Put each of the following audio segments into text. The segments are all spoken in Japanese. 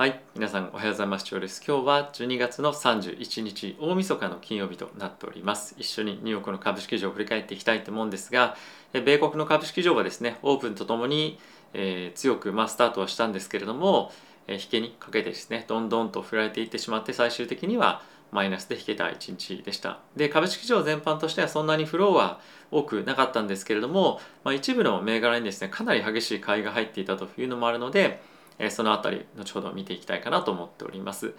はい、皆さんおはようございます。今日です。今日は12月の31日、大晦日の金曜日となっております。一緒にニューヨークの株式市場を振り返っていきたいと思うんですが、米国の株式市場はですね、オープンとともに、えー、強く、まあ、スタートはしたんですけれども、えー、引けにかけてですね、どんどんと振られていってしまって、最終的にはマイナスで引けた一日でした。で、株式市場全般としてはそんなにフローは多くなかったんですけれども、まあ、一部の銘柄にですね、かなり激しい買いが入っていたというのもあるので、えそのあたり後ほど見ていきたいかなと思っております。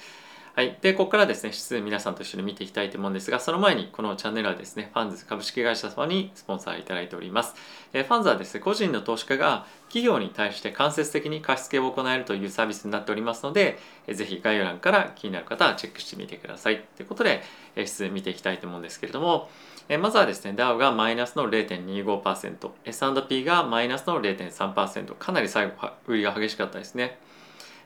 はい。で、ここからですね、指数皆さんと一緒に見ていきたいと思うんですが、その前にこのチャンネルはですね、ファンズ株式会社様にスポンサーいただいております。えファンズはですね、個人の投資家が企業に対して間接的に貸付を行えるというサービスになっておりますので、えぜひ概要欄から気になる方はチェックしてみてください。ということで、え指数見ていきたいと思うんですけれども、えまずはですね、ダウがマイナスの0.25%、S&P がマイナスの0.3%、かなり最後、売りが激しかったですね。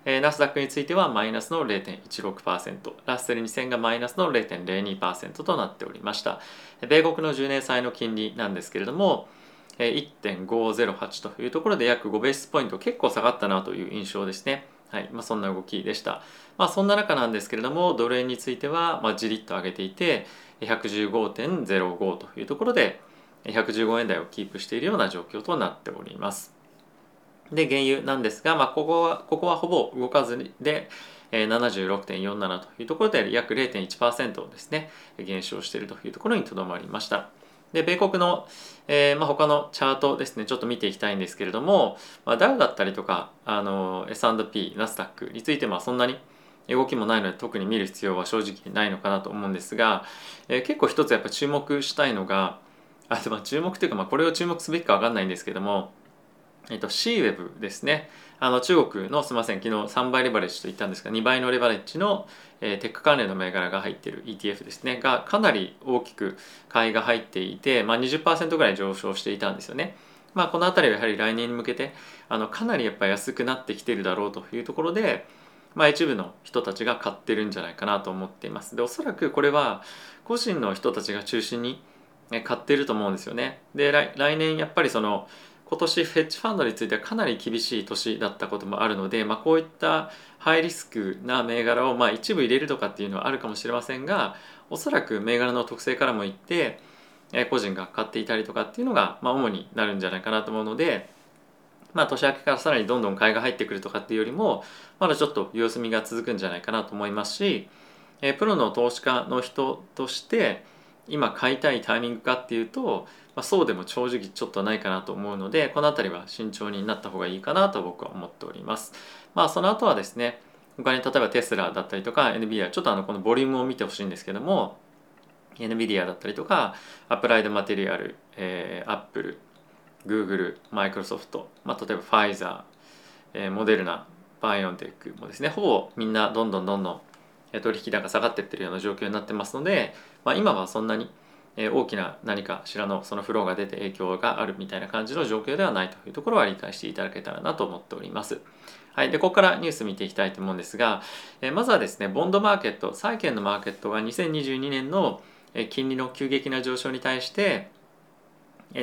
えー、ナスダックについてはマイナスの0.16%、ラッセル2000がマイナスの0.02%となっておりました。米国の10年債の金利なんですけれども、1.508というところで約5ベースポイント結構下がったなという印象ですね。はいまあ、そんな動きでした。まあ、そんな中なんですけれども、ドル円については、まあ、じりっと上げていて、115.05というところで、115円台をキープしているような状況となっております。で、原油なんですが、まあ、ここは、ここはほぼ動かずで、76.47というところで約0.1%ですね、減少しているというところにとどまりました。で、米国の、えー、まあ、他のチャートですね、ちょっと見ていきたいんですけれども、まあ、ダウだったりとか、あの、S&P、ナスダックについて、まあ、そんなに動きもないので特に見る必要は正直ないのかなと思うんですが、えー、結構一つやっぱ注目したいのが、あ、でも注目というか、まあ、これを注目すべきかわかんないんですけども、えっと、C-Web ですね。あの中国のすみません、昨日3倍レバレッジと言ったんですが、2倍のレバレッジの、えー、テック関連の銘柄が入っている ETF ですね、がかなり大きく買いが入っていて、まあ20%ぐらい上昇していたんですよね。まあこの辺りはやはり来年に向けて、あのかなりやっぱ安くなってきてるだろうというところで、まあ一部の人たちが買ってるんじゃないかなと思っています。で、おそらくこれは個人の人たちが中心に買ってると思うんですよね。で、来年やっぱりその、今年フェッジファンドについてはかなり厳しい年だったこともあるので、まあ、こういったハイリスクな銘柄をまあ一部入れるとかっていうのはあるかもしれませんがおそらく銘柄の特性からもいって個人が買っていたりとかっていうのがまあ主になるんじゃないかなと思うので、まあ、年明けからさらにどんどん買いが入ってくるとかっていうよりもまだちょっと様子見が続くんじゃないかなと思いますしえプロの投資家の人として今買いたいタイミングかっていうとまあ、そうでも正直ちょっとないかなと思うのでこの辺りは慎重になった方がいいかなと僕は思っております。まあその後はですね他に例えばテスラだったりとか NVIDIA ちょっとあのこのボリュームを見てほしいんですけども NVIDIA だったりとかアプライドマテリアル、えー、Apple、Google、Microsoft、まあ、例えばファイザー、えー、モデルナ、バイオンテックもですねほぼみんなどんどんどんどん取引高下がっていってるような状況になってますので、まあ、今はそんなに大きな何かしらのそのフローが出て影響があるみたいな感じの状況ではないというところは理解していただけたらなと思っております。はい。で、ここからニュース見ていきたいと思うんですが、えまずはですね、ボンドマーケット、債券のマーケットが2022年の金利の急激な上昇に対して、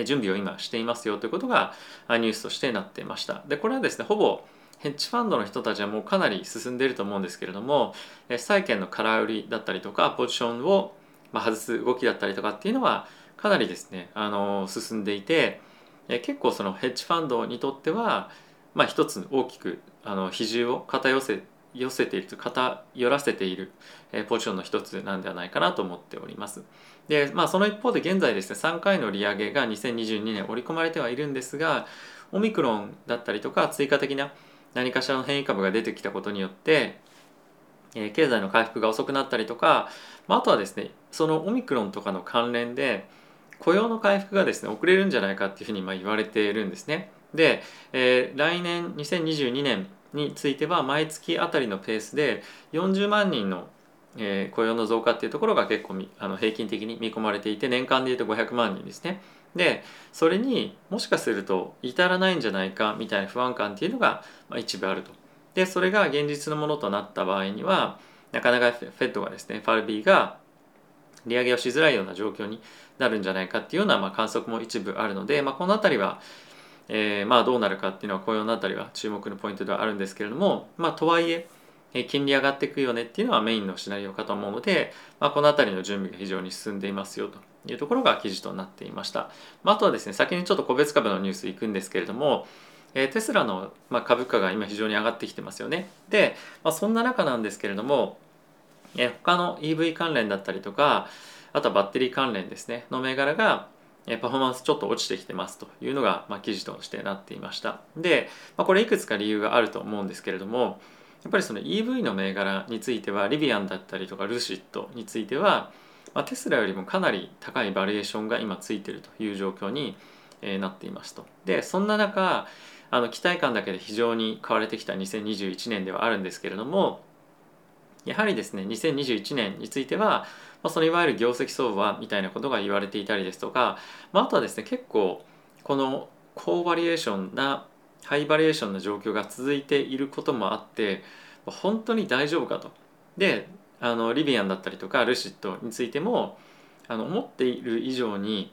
準備を今していますよということがニュースとしてなってました。で、これはですね、ほぼヘッジファンドの人たちはもうかなり進んでいると思うんですけれども、債券の空売りだったりとか、ポジションを、外す動きだったりとかっていうのはかなりですねあの進んでいて結構そのヘッジファンドにとっては、まあ、一つ大きくあの比重を偏せ寄せている偏らせている、ポジションの一つなんではないかなと思っております。で、まあ、その一方で現在ですね3回の利上げが2022年織り込まれてはいるんですがオミクロンだったりとか追加的な何かしらの変異株が出てきたことによってえ経済の回復が遅くなったりとか、まあ、あとはですねそのオミクロンとかの関連で雇用の回復がですね遅れるんじゃないかっていうふうにま言われているんですね。で、えー、来年2022年については毎月あたりのペースで40万人の、えー、雇用の増加っていうところが結構あの平均的に見込まれていて年間でいうと500万人ですね。でそれにもしかすると至らないんじゃないかみたいな不安感っていうのが、まあ、一部あると。でそれが現実のものとなった場合にはなかなかフェッドがですね FRB が利上げをしづらいような状況になるんじゃないかっていうようなまあ観測も一部あるので、まあ、この辺りは、えー、まあどうなるかっていうのは雇用の辺りは注目のポイントではあるんですけれども、まあ、とはいえ金利上がっていくよねっていうのはメインのシナリオかと思うので、まあ、この辺りの準備が非常に進んでいますよというところが記事となっていました。まあ、あとはですね先にちょっと個別株のニュースいくんですけれどもえテスラの、ま株価が今非常に上がってきてますよね。で、まあ、そんな中なんですけれども、え他の EV 関連だったりとかあとはバッテリー関連ですねの銘柄がパフォーマンスちょっと落ちてきてますというのが、ま、記事としてなっていました。で、まあ、これいくつか理由があると思うんですけれどもやっぱりその EV の銘柄についてはリビアンだったりとかルシッドについては、まあ、テスラよりもかなり高いバリエーションが今ついてるという状況になっていますと。でそんな中あの期待感だけで非常に買われてきた2021年ではあるんですけれどもやはりですね2021年については、まあ、そのいわゆる業績相場みたいなことが言われていたりですとか、まあ、あとはですね結構この高バリエーションなハイバリエーションな状況が続いていることもあって本当に大丈夫かと。であのリビアンだったりとかルシッドについてもあの思っている以上に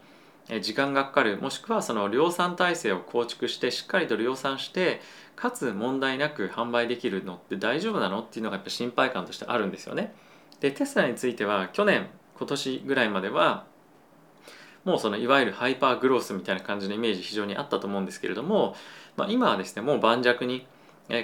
時間がかかるもしくはその量産体制を構築してしっかりと量産してかつ問題なく販売できるのって大丈夫なのっていうのがやっぱ心配感としてあるんですよね。でテスラについては去年今年ぐらいまではもうそのいわゆるハイパーグロースみたいな感じのイメージ非常にあったと思うんですけれども、まあ、今はですねもう盤石に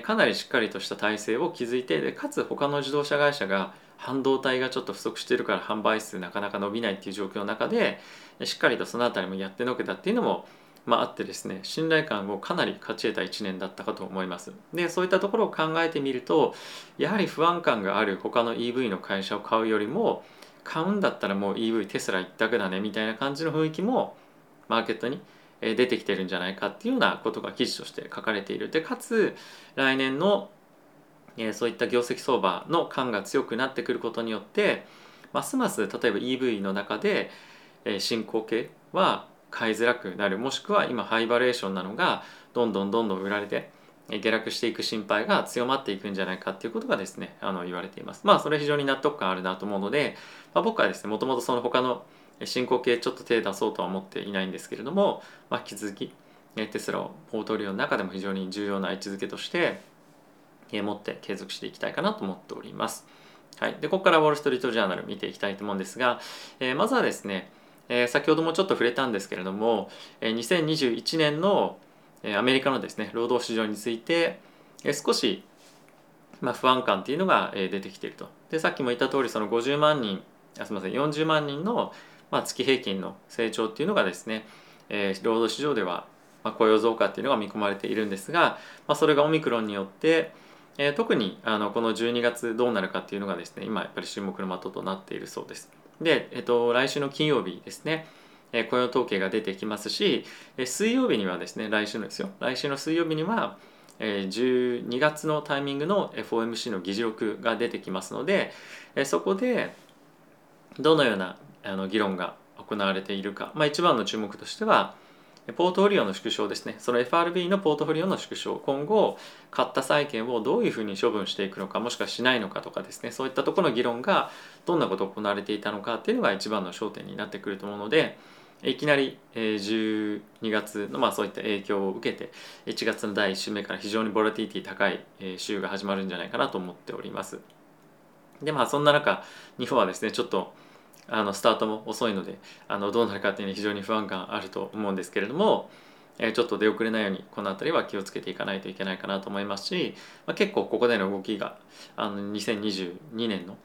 かなりしっかりとした体制を築いてでかつ他の自動車会社が半導体がちょっと不足してるから販売数なかなか伸びないっていう状況の中でしっかりとその辺りもやってのけたっていうのも、まあ、あってですね信頼感をかなり勝ち得た1年だったかと思います。でそういったところを考えてみるとやはり不安感がある他の EV の会社を買うよりも買うんだったらもう EV テスラ一択だねみたいな感じの雰囲気もマーケットに出てきてるんじゃないかっていうようなことが記事として書かれている。でかつ来年のそういった業績相場の感が強くなってくることによってますます例えば EV の中で、進行形は買いづらくなる。もしくは今ハイバリエーションなのがどんどんどんどん売られて下落していく心配が強まっていくんじゃないかっていうことがですねあの言われていますまあそれ非常に納得感あるなと思うので、まあ、僕はですねもともとその他の進行形ちょっと手出そうとは思っていないんですけれども、まあ、引き続きテスラをポートフォリオの中でも非常に重要な位置づけとして持って継続していきたいかなと思っております。はい、でここからウォール・ストリート・ジャーナル見ていきたいと思うんですが、えー、まずはですね、えー、先ほどもちょっと触れたんですけれども、えー、2021年の、アメリカのですね労働市場について、少し、まあ、不安感っていうのが、出てきているとでさっきも言った通りその50万人あすみません40万人の、まあ、月平均の成長っていうのがですね、労働市場では、雇用増加っていうのが見込まれているんですが、まあ、それがオミクロンによってえ、特にあのこの12月どうなるかっていうのがですね今やっぱり注目の的となっているそうです。で、えーと、来週の金曜日ですね、え、雇用統計が出てきますし、え、水曜日にはですね来週のですよ。来週の水曜日には、えー、12月のタイミングの FOMC の議事録が出てきますので、え、そこでどのようなあの議論が行われているか、まあ、一番の注目としてはポートフォリオの縮小ですね。その FRB のポートフォリオの縮小。今後買った債券をどういうふうに処分していくのかもしくはしないのかとかですね。そういったところの議論がどんなことが行われていたのかっていうのが一番の焦点になってくると思うのでいきなり12月のまあそういった影響を受けて1月の第1週目から非常にボラティティ高い週が始まるんじゃないかなと思っております。でまあそんな中日本はですねちょっとあのスタートも遅いのであのどうなるかっていうのは非常に不安感あると思うんですけれども、え、ちょっと出遅れないようにこの辺りは気をつけていかないといけないかなと思いますし、まあ、結構ここでの動きがあの2022年の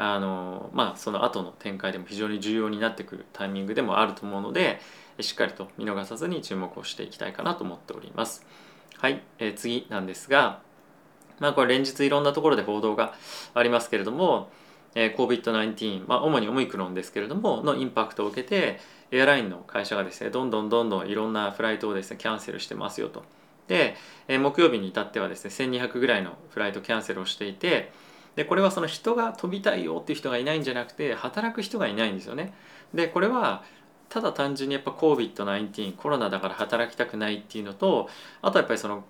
あのまあその後の展開でも非常に重要になってくるタイミングでもあると思うのでしっかりと見逃さずに注目をしていきたいかなと思っております。はい、えー、次なんですが、まあこれ連日いろんなところで報道がありますけれども、えー COVID-19、まあ、主にオミクロンですけれどものインパクトを受けてエアラインの会社がですねどんどんどんどんいろんなフライトをですねキャンセルしてますよと。で、え木曜日に至ってはですね1200ぐらいのフライトキャンセルをしていてでこれはその人が飛びたいよっていう人がいないんじゃなくて働く人がいないんですよね。でこれはただ単純にやっぱ COVID-19 コロナだから働きたくないっていうのとあとやっぱりその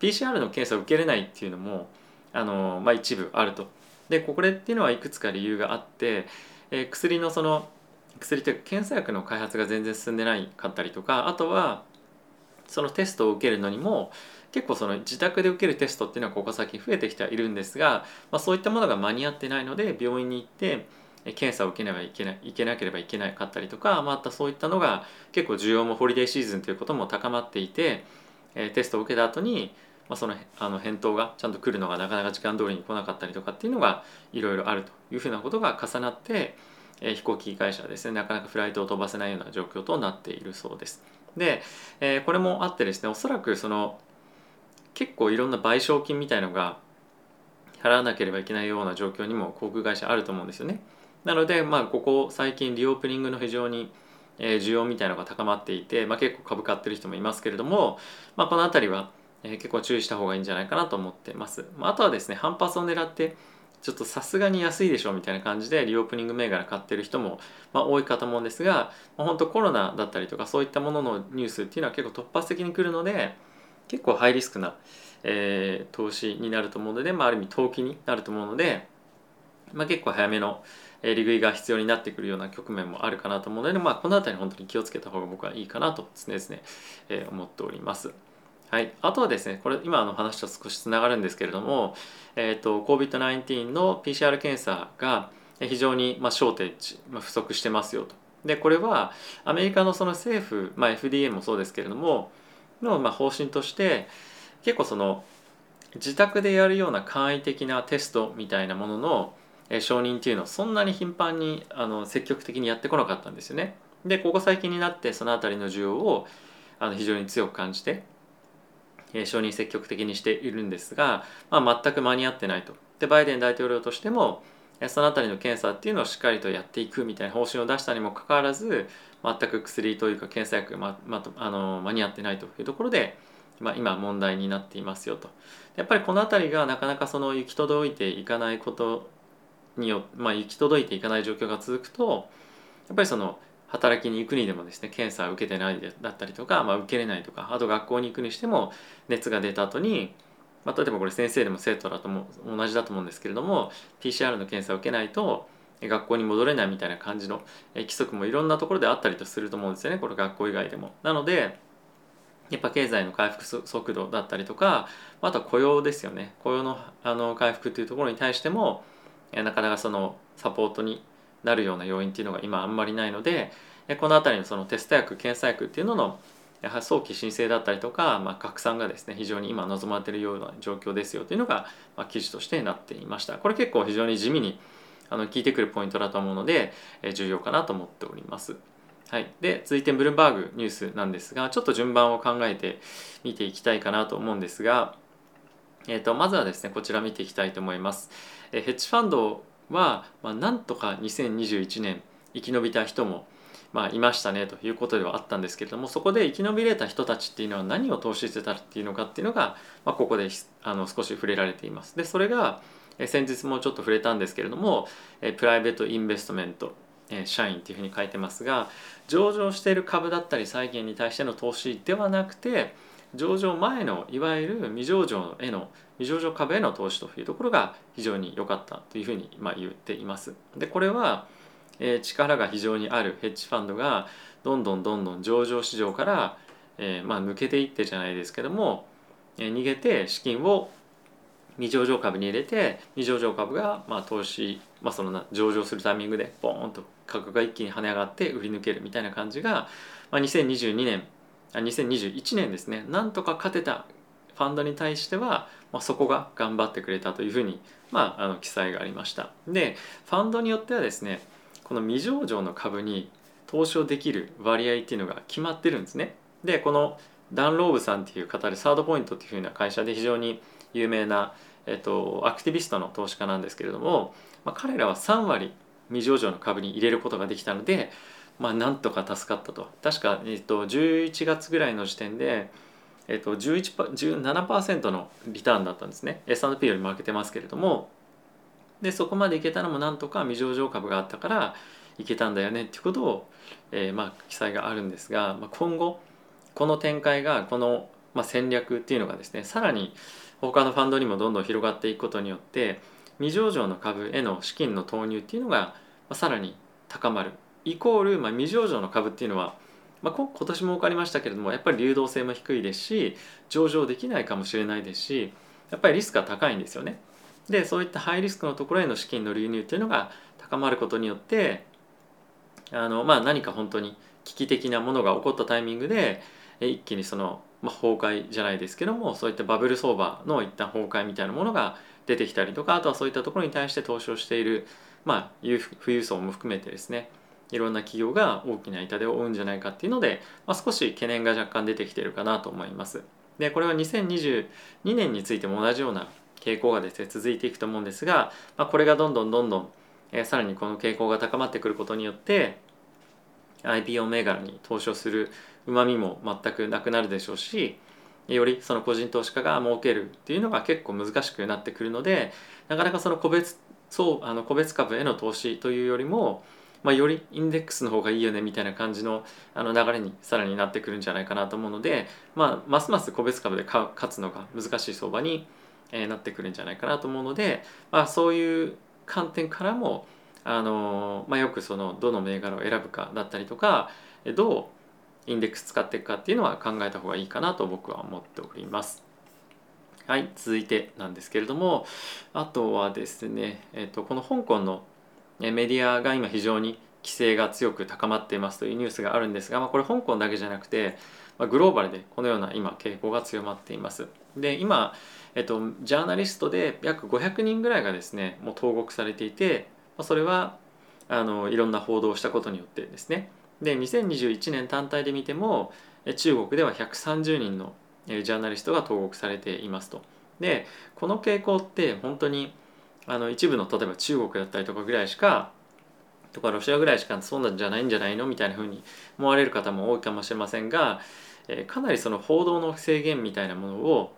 PCR の検査を受けれないっていうのもあの、まあ、一部あると。でこれっていうのはいくつか理由があって、えー、薬のその薬というか検査薬の開発が全然進んでないかったりとかあとはそのテストを受けるのにも結構その自宅で受けるテストっていうのはここ先増えてきてはいるんですが、まあ、そういったものが間に合ってないので病院に行って検査を受けなきゃいけないいけなければいけなかったりとかまたそういったのが結構需要もホリデーシーズンということも高まっていてテストを受けた後にまあ、そのあの返答がちゃんと来るのがなかなか時間通りに来なかったりとかっていうのがいろいろあるというふうなことが重なって、え、飛行機会社はですねなかなかフライトを飛ばせないような状況となっているそうです。で、えー、これもあってですねおそらくその結構いろんな賠償金みたいのが払わなければいけないような状況にも航空会社あると思うんですよね。なので、まあ、ここ最近リオープニングの非常に需要みたいのが高まっていて、まあ、結構株買ってる人もいますけれども、まあ、この辺りは結構注意した方がいいんじゃないかなと思ってます。あとはですね反発を狙ってちょっとさすがに安いでしょみたいな感じでリオープニング銘柄買ってる人も、まあ、多いかと思うんですが、まあ、本当コロナだったりとかそういったもののニュースっていうのは結構突発的に来るので結構ハイリスクな、えー、投資になると思うので、まあ、ある意味投機になると思うので、まあ、結構早めの利食いが必要になってくるような局面もあるかなと思うので、まあ、この辺り本当に気をつけた方が僕はいいかなと常々、えー、思っております。はい、あとはですねこれ今の話と少しつながるんですけれども、えーと、COVID-19 の PCR 検査が非常に、まあ、ショーテージ、まあ、不足してますよと。でこれはアメリカのその政府、まあ、FDA もそうですけれどもの、まあ、方針として結構その自宅でやるような簡易的なテストみたいなものの承認っていうのをそんなに頻繁にあの積極的にやってこなかったんですよね。でここ最近になってその辺りの需要をあの非常に強く感じて承認積極的にしているんですが、まあ、全く間に合ってないと。でバイデン大統領としてもその辺りの検査っていうのをしっかりとやっていくみたいな方針を出したにもかかわらず全く薬というか検査薬が、まま、あの間に合ってないというところで、まあ、今問題になっていますよと。やっぱりこの辺りがなかなかその行き届いていかないことによまあ、行き届いていかない状況が続くとやっぱりその働きに行くにでもですね検査を受けてないだったりとか、まあ、受けれないとかあと学校に行くにしても熱が出た後に、まあ、例えばこれ先生でも生徒だとも同じだと思うんですけれども PCR の検査を受けないと学校に戻れないみたいな感じの規則もいろんなところであったりとすると思うんですよねこれ学校以外でも。なのでやっぱ経済の回復速度だったりとかあとは雇用ですよね雇用のあの回復というところに対してもなかなかそのサポートになるような要因っていうのが今あんまりないのでこの辺りのそのテスト薬検査薬っていうののやはり早期申請だったりとか、まあ、拡散がですね非常に今望まれているような状況ですよというのが、まあ、記事としてなっていましたこれ結構非常に地味にあの聞いてくるポイントだと思うので、え重要かなと思っております。はい、で続いてブルーバーグニュースなんですがちょっと順番を考えて見ていきたいかなと思うんですが、えーと、まずはですねこちら見ていきたいと思います。えヘッジファンドは、まあ、なんとか2021年生き延びた人も、まあ、いましたねということではあったんですけれどもそこで生き延びれた人たちっていうのは何を投資してたっていうのかっていうのが、まあ、ここであの少し触れられています。でそれが先日もちょっと触れたんですけれどもプライベートインベストメント社員っていうふうに書いてますが上場している株だったり債券に対しての投資ではなくて上場前のいわゆる未上場への未上場株への投資というところが非常に良かったというふうにま言っています。でこれは、え力が非常にあるヘッジファンドがどんどんどんどん上場市場から、えまあ、抜けていってじゃないですけども、え逃げて資金を未上場株に入れて未上場株がまあ投資、まあ、その上場するタイミングでボーンと価格が一気に跳ね上がって売り抜けるみたいな感じが、まあ、2022年あ2021年ですね。なんとか勝てたファンドに対しては、まあ、そこが頑張ってくれたというふうに、まあ、あの記載がありました。でファンドによってはですねこの未上場の株に投資をできる割合っていうのが決まってるんですね。でこのダンローブさんっていう方でサードポイントっていうふうな会社で非常に有名な、えっと、アクティビストの投資家なんですけれども、まあ、彼らは3割未上場の株に入れることができたのでまあなんとか助かったと。確か、えっと、11月ぐらいの時点で、えっと、17%のリターンだったんですね。S&P より負けてますけれどもでそこまでいけたのもなんとか未上場株があったからいけたんだよねっていうことを、えー、まあ記載があるんですが、まあ、今後この展開がこの、まあ、戦略っていうのがですねさらに他のファンドにもどんどん広がっていくことによって未上場の株への資金の投入っていうのが、まあ、さらに高まるイコール、まあ、未上場の株っていうのは、まあ、今年も分かりましたけれどもやっぱり流動性も低いですし上場できないかもしれないですしやっぱりリスクが高いんですよね。でそういったハイリスクのところへの資金の流入っていうのが高まることによってあの、まあ、何か本当に危機的なものが起こったタイミングで一気にその、まあ、崩壊じゃないですけどもそういったバブル相場の一旦崩壊みたいなものが出てきたりとかあとはそういったところに対して投資をしている、まあ、富裕層も含めてですねいろんな企業が大きな痛手を負うんじゃないかっていうので、まあ、少し懸念が若干出てきてるかなと思います。でこれは2022年についても同じような傾向がですね続いていくと思うんですが、まあ、これがどんどんどんどん、えー、さらにこの傾向が高まってくることによって IPO 銘柄に投資をするうまみも全くなくなるでしょうしよりその個人投資家が儲けるっていうのが結構難しくなってくるのでなかなかその個別そうあの個別株への投資というよりも、まあ、よりインデックスの方がいいよねみたいな感じのあの流れにさらになってくるんじゃないかなと思うので、まあ、ますます個別株で勝つのが難しい相場にえなってくるんじゃないかなと思うので、まあ、そういう観点からもあの、まあ、よくそのどの銘柄を選ぶかだったりとかどうインデックス使っていくかっていうのは考えた方がいいかなと僕は思っております。はい、続いてなんですけれどもあとはですね、えーと、この香港のメディアが今非常に規制が強く高まっていますというニュースがあるんですが、まあ、これ香港だけじゃなくて、まあ、グローバルでこのような今傾向が強まっています。で今、えっと、ジャーナリストで約500人ぐらいがですねもう投獄されていてそれはあのいろんな報道をしたことによってですねで2021年単体で見ても中国では130人のジャーナリストが投獄されていますと。でこの傾向って本当にあの一部の例えば中国だったりとかぐらいしかとかロシアぐらいしかそうなんじゃないんじゃないの？みたいなふうに思われる方も多いかもしれませんが、えかなりその報道の制限みたいなものを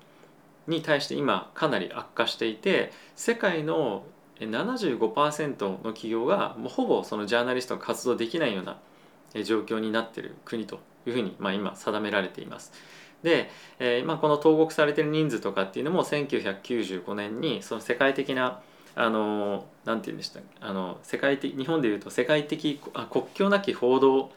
に対して今かなり悪化していて世界の75%の企業がもうほぼそのジャーナリストが活動できないような状況になっている国というふうに、まあ、今定められています。で、えー、まあ、この投獄されてる人数とかっていうのも1995年にその世界的なあのなんて言うんでしたあの世界的日本でいうと世界的あ国境なき報道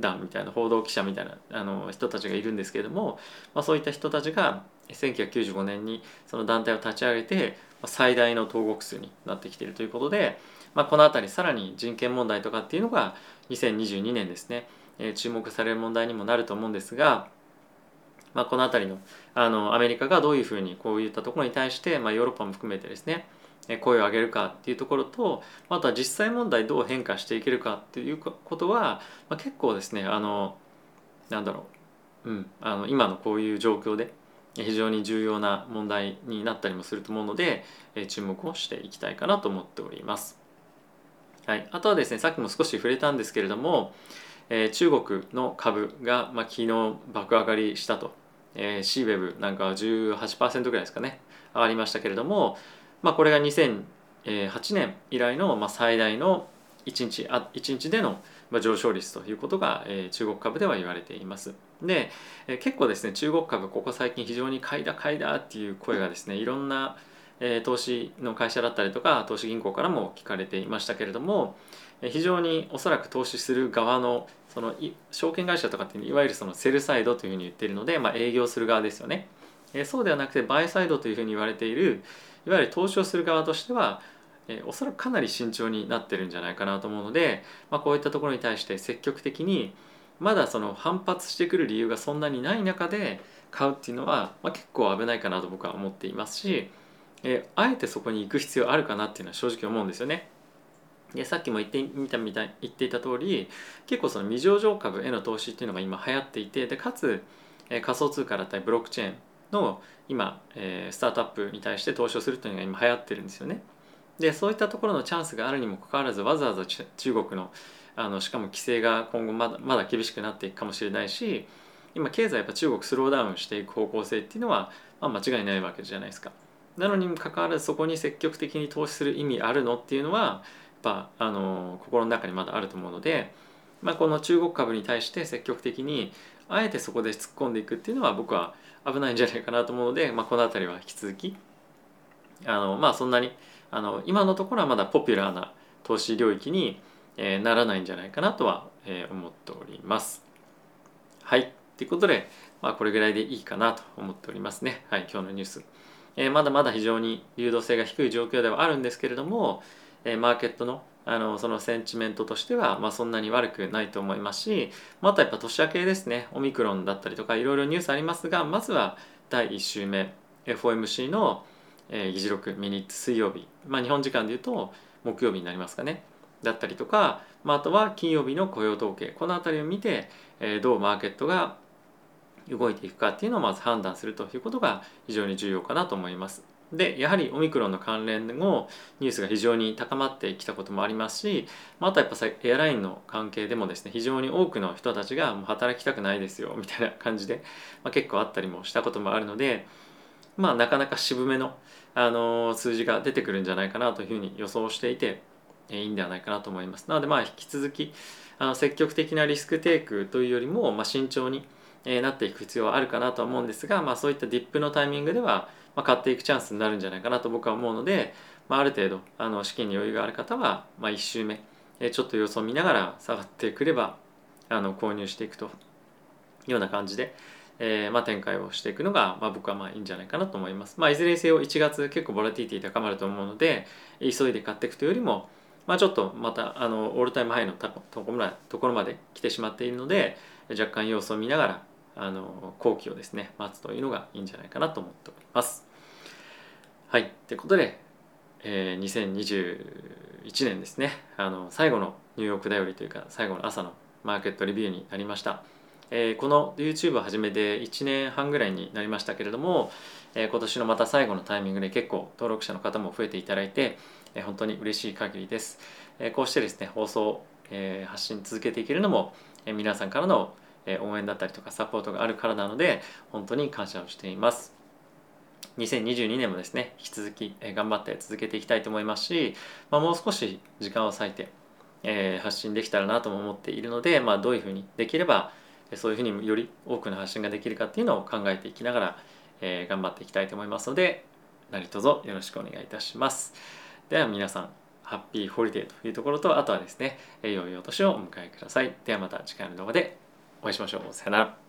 団みたいな報道記者みたいなあの人たちがいるんですけれども、まあ、そういった人たちが1995年にその団体を立ち上げて最大の投獄数になってきているということで、まあ、この辺りさらに人権問題とかっていうのが2022年ですね、えー、注目される問題にもなると思うんですが、まあ、この辺りのあのアメリカがどういうふうにこういったところに対して、まあ、ヨーロッパも含めてですね声を上げるかっていうところとあとは実際問題どう変化していけるかっていうことは、まあ、結構ですねあのなんだろう、うん、あの今のこういう状況で非常に重要な問題になったりもすると思うので、注目をしていきたいかなと思っております。はい、あとはですねさっきも少し触れたんですけれども、えー、中国の株が、まあ、昨日爆上がりしたと、えー、シーウェブなんかは18%ぐらいですかね上がりましたけれども、まあ、これが2008年以来の、まあ、最大の1日あ1日でのま上昇率ということが、えー、中国株では言われています。で、えー、結構ですね中国株ここ最近非常に買いだ買いだっていう声がですねいろんな、えー、投資の会社だったりとか投資銀行からも聞かれていましたけれども、えー、非常におそらく投資する側のその証券会社とかっていわゆるそのセルサイドというふうに言っているので、まあ、営業する側ですよね。え、そうではなくてバイサイドというふうに言われているいわゆる投資をする側としてはえー、おそらくかなり慎重になってるんじゃないかなと思うので、まあ、こういったところに対して積極的にまだその反発してくる理由がそんなにない中で買うっていうのは、まあ、結構危ないかなと僕は思っていますし、えー、あえてそこに行く必要あるかなっていうのは正直思うんですよね。でさっきも言ってみたみたい言っていた通り結構その未上場株への投資っていうのが今流行っていてでかつ、えー、仮想通貨だったりブロックチェーンの今、えー、スタートアップに対して投資をするというのが今流行ってるんですよね。でそういったところのチャンスがあるにもかかわらずわざわざ中国のあのしかも規制が今後まだまだ厳しくなっていくかもしれないし今経済やっぱ中国スローダウンしていく方向性っていうのは、まあ、間違いないわけじゃないですか。なのにもかかわらずそこに積極的に投資する意味あるのっていうのはやっぱあの心の中にまだあると思うので、まあ、この中国株に対して積極的にあえてそこで突っ込んでいくっていうのは僕は危ないんじゃないかなと思うので、まあ、この辺りは引き続きあのまあそんなにあの今のところはまだポピュラーな投資領域に、えー、ならないんじゃないかなとは、えー、思っております。はい。ということで、まあ、これぐらいでいいかなと思っておりますね。はい。今日のニュース、えー、まだまだ非常に流動性が低い状況ではあるんですけれども、えー、マーケットのあのそのセンチメントとしては、まあ、そんなに悪くないと思いますしまたやっぱ年明けですね。オミクロンだったりとかいろいろニュースありますがまずは第1週目 FOMC の、えー、議事録ミニッツ水曜日、まあ、日本時間でいうと木曜日になりますかね。だったりとか、まあ、あとは金曜日の雇用統計。この辺りを見て、えー、どうマーケットが動いていくかっていうのをまず判断するということが非常に重要かなと思います。でやはりオミクロンの関連のニュースが非常に高まってきたこともありますしまたやっぱエアラインの関係でもですね非常に多くの人たちがもう働きたくないですよみたいな感じで、まあ、結構あったりもしたこともあるのでまあなかなか渋めの、あの数字が出てくるんじゃないかなというふうに予想していていいんではないかなと思います。なのでまあ引き続きあの積極的なリスクテイクというよりも、まあ、慎重になっていく必要はあるかなとは思うんですが、まあ、そういったディップのタイミングではまあ、買っていくチャンスになるんじゃないかなと僕は思うので、まあ、ある程度あの資金に余裕がある方は、まあ、1周目ちょっと様子を見ながら下がってくればあの購入していくというような感じで、えー、まあ、展開をしていくのが、まあ、僕はまあいいんじゃないかなと思います。まあ、いずれにせよ1月結構ボラティティ高まると思うので急いで買っていくというよりも、まあ、ちょっとまたあのオールタイムハイのところまで来てしまっているので若干様子を見ながらあの後期をですね待つというのがいいんじゃないかなと思っております。はい。ということで、えー、2021年ですね、あの、最後のニューヨークだよりというか、最後の朝のマーケットレビューになりました。えー、この YouTube を始めて1年半ぐらいになりましたけれども、えー、今年のまた最後のタイミングで結構登録者の方も増えていただいて、えー、本当に嬉しい限りです。えこうしてですね、放送、え発信続けていけるのも、え皆さんからの応援だったりとかサポートがあるからなので、本当に感謝をしています。2022年もですね引き続き頑張って続けていきたいと思いますし、まあ、もう少し時間を割いて、えー、発信できたらなとも思っているので、まあ、どういうふうにできればそういうふうにより多くの発信ができるかっていうのを考えていきながら、えー、頑張っていきたいと思いますので何卒よろしくお願いいたします。では皆さんハッピーホリデーというところとあとはですね良いお年をお迎えください。ではまた次回の動画でお会いしましょう。さよなら。